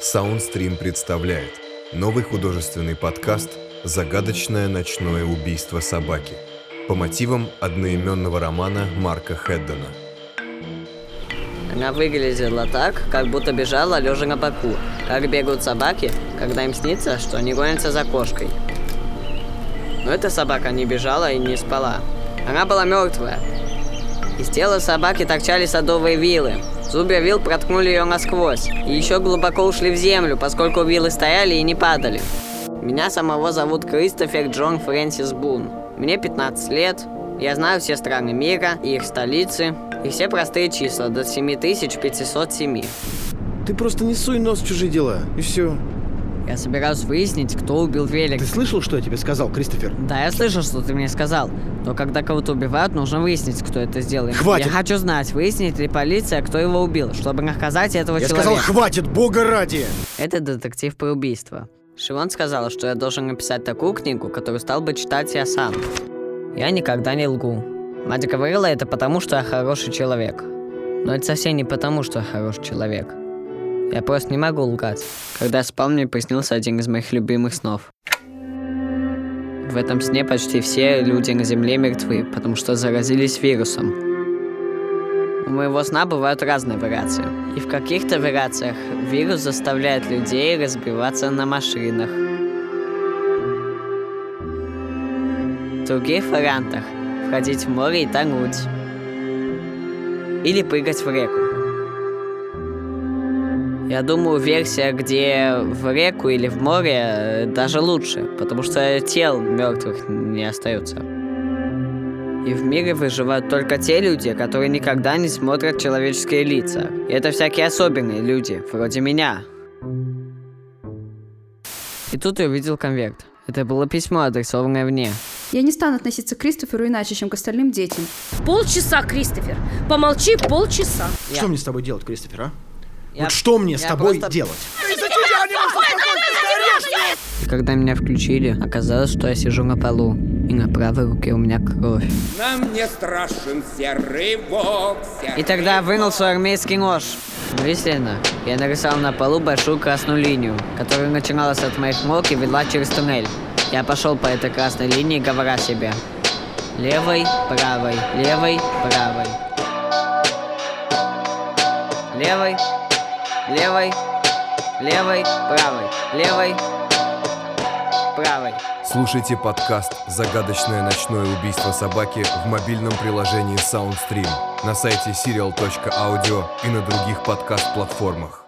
Soundstream представляет новый художественный подкаст «Загадочное ночное убийство собаки» по мотивам одноименного романа Марка Хеддена. Она выглядела так, как будто бежала лежа на боку, как бегают собаки, когда им снится, что они гонятся за кошкой. Но эта собака не бежала и не спала. Она была мертвая. Из тела собаки торчали садовые вилы. Зубья вил проткнули ее насквозь. И еще глубоко ушли в землю, поскольку вилы стояли и не падали. Меня самого зовут Кристофер Джон Фрэнсис Бун. Мне 15 лет. Я знаю все страны мира и их столицы, и все простые числа до 7507. Ты просто не суй нос в чужие дела, и все. Я собираюсь выяснить, кто убил Велик. Ты слышал, что я тебе сказал, Кристофер? Да, я слышал, что ты мне сказал. Но когда кого-то убивают, нужно выяснить, кто это сделал. Хватит! Я хочу знать, выяснит ли полиция, кто его убил, чтобы наказать этого Я человека. сказал, хватит, бога ради! Это детектив по убийству. Шивон сказала, что я должен написать такую книгу, которую стал бы читать я сам. Я никогда не лгу. Мать говорила это потому, что я хороший человек. Но это совсем не потому, что я хороший человек. Я просто не могу лгать. Когда спал, мне приснился один из моих любимых снов. В этом сне почти все люди на Земле мертвы, потому что заразились вирусом. У моего сна бывают разные вариации. И в каких-то вариациях вирус заставляет людей разбиваться на машинах. В других вариантах входить в море и тонуть. Или прыгать в реку. Я думаю, версия, где в реку или в море, э, даже лучше, потому что тел мертвых не остается. И в мире выживают только те люди, которые никогда не смотрят человеческие лица. И это всякие особенные люди, вроде меня. И тут я увидел конверт. Это было письмо, адресованное мне. Я не стану относиться к Кристоферу иначе, чем к остальным детям. Полчаса, Кристофер. Помолчи полчаса. Я- Что мне с тобой делать, Кристофер, а? Я- Вот что мне с тобой просто- делать? И когда меня включили, оказалось, что я сижу на полу. И на правой руке у меня кровь. Нам не страшен серый волк, серый И тогда я вынул свой армейский нож. Мысленно я нарисовал на полу большую красную линию, которая начиналась от моих ног и вела через туннель. Я пошел по этой красной линии, говоря себе левой, правой, левой, правой. Левой, левой, левой, правой, левой, правой. Слушайте подкаст «Загадочное ночное убийство собаки» в мобильном приложении Soundstream на сайте serial.audio и на других подкаст-платформах.